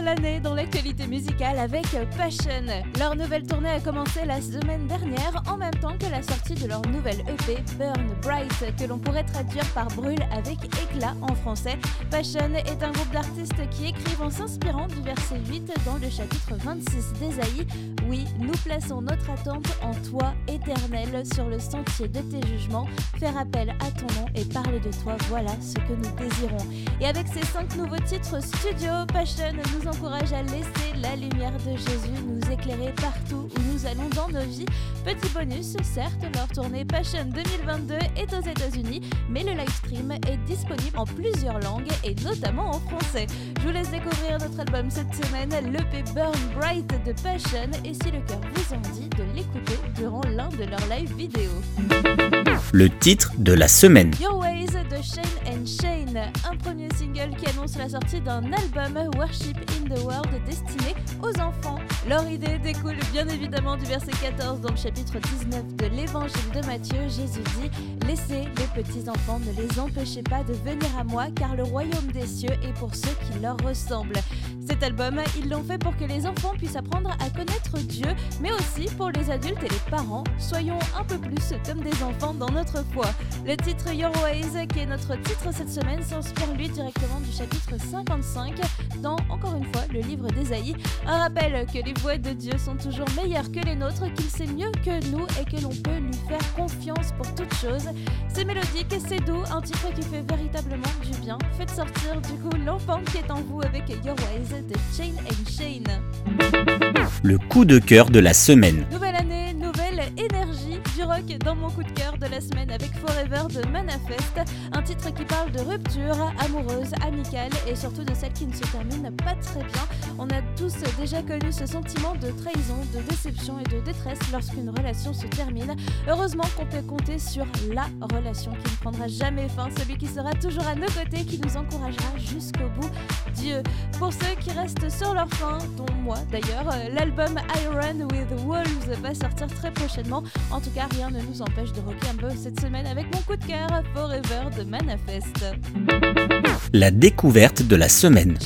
L'année dans l'actualité musicale avec Passion. Leur nouvelle tournée a commencé la semaine dernière en même temps que la sortie de leur nouvelle EP Burn Bright que l'on pourrait traduire par brûle avec éclat en français. Passion est un groupe d'artistes qui écrivent en s'inspirant du verset 8 dans le chapitre 26 d'Ésaïe. Oui, nous plaçons notre attente en toi éternel sur le sentier de tes jugements. Faire appel à ton nom et parler de toi, voilà ce que nous désirons. Et avec ces cinq nouveaux titres studio, Passion nous encourage à laisser la lumière de Jésus nous éclairer partout où nous allons dans nos vies. Petit bonus, certes, leur tournée Passion 2022 est aux États-Unis, mais le live stream est disponible en plusieurs langues et notamment en français. Je vous laisse découvrir notre album cette semaine, l'EP Burn Bright de Passion, et si le cœur vous en dit, de l'écouter durant l'un de leurs live vidéo. Le titre de la semaine. Un premier single qui annonce la sortie d'un album Worship in the World destiné aux enfants. Leur idée découle bien évidemment du verset 14 dans le chapitre 19 de l'évangile de Matthieu. Jésus dit Laissez les petits enfants, ne les empêchez pas de venir à moi, car le royaume des cieux est pour ceux qui leur ressemblent. Cet album, ils l'ont fait pour que les enfants puissent apprendre à connaître Dieu, mais aussi pour les adultes et les parents. Soyons un peu plus comme des enfants dans notre foi. Le titre Your Ways, qui est notre titre cette semaine, s'inspire lui directement du chapitre 55 dans, encore une fois, le livre d'Ésaïe. Un rappel que les voix de Dieu sont toujours meilleures que les nôtres, qu'il sait mieux que nous et que l'on peut lui faire confiance pour toute chose. C'est mélodique, c'est doux, un titre qui fait véritablement du bien. Faites sortir du coup l'enfant qui est en vous avec Your Ways de Chain and Shane. Le coup de cœur de la semaine. Nouvelle année, nouvelle énergie du rock dans mon coup de la semaine avec Forever de Manifest, un titre qui parle de rupture amoureuse, amicale et surtout de celle qui ne se termine pas très bien. On a tous déjà connu ce sentiment de trahison, de déception et de détresse lorsqu'une relation se termine. Heureusement qu'on peut compter sur la relation qui ne prendra jamais fin, celui qui sera toujours à nos côtés, qui nous encouragera jusqu'au bout. Dieu. Pour ceux qui restent sur leur fin, dont moi d'ailleurs, l'album Iron with Wolves va sortir très prochainement. En tout cas, rien ne nous empêche de rocker un peu cette semaine avec mon coup de cœur Forever de Manifest. La découverte de la semaine.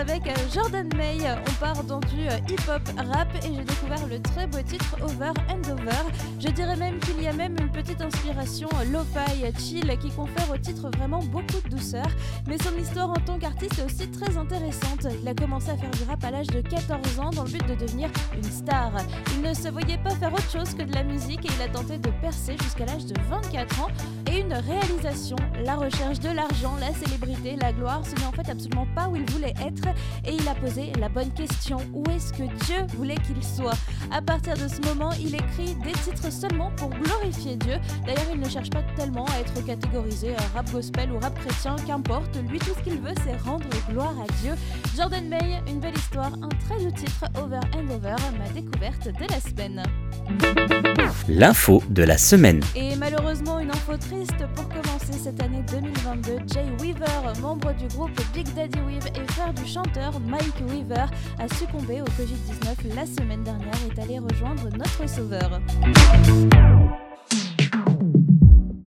Avec Jordan May. On part dans du hip-hop rap et j'ai découvert le très beau titre Over and Over. Je dirais même qu'il y a même une petite inspiration lo-fi chill qui confère au titre vraiment beaucoup de douceur. Mais son histoire en tant qu'artiste est aussi très intéressante. Il a commencé à faire du rap à l'âge de 14 ans dans le but de devenir une star. Il ne se voyait pas faire autre chose que de la musique et il a tenté de percer jusqu'à l'âge de 24 ans. Et une réalisation, la recherche de l'argent, la célébrité, la gloire, ce n'est en fait absolument pas où il voulait être. Et il a posé la bonne question, où est-ce que Dieu voulait qu'il soit? À partir de ce moment, il écrit des titres seulement pour glorifier Dieu. D'ailleurs, il ne cherche pas tellement à être catégorisé rap gospel ou rap chrétien, qu'importe. Lui, tout ce qu'il veut, c'est rendre gloire à Dieu. Jordan May, une belle histoire, un très doux titre, Over and Over, ma découverte de la semaine. L'info de la semaine. Et malheureusement, une info triste pour commencer cette année 2022. Jay Weaver, membre du groupe Big Daddy Weave et frère du chanteur Mike Weaver, a succombé au Covid-19 la semaine dernière et est allé rejoindre notre sauveur.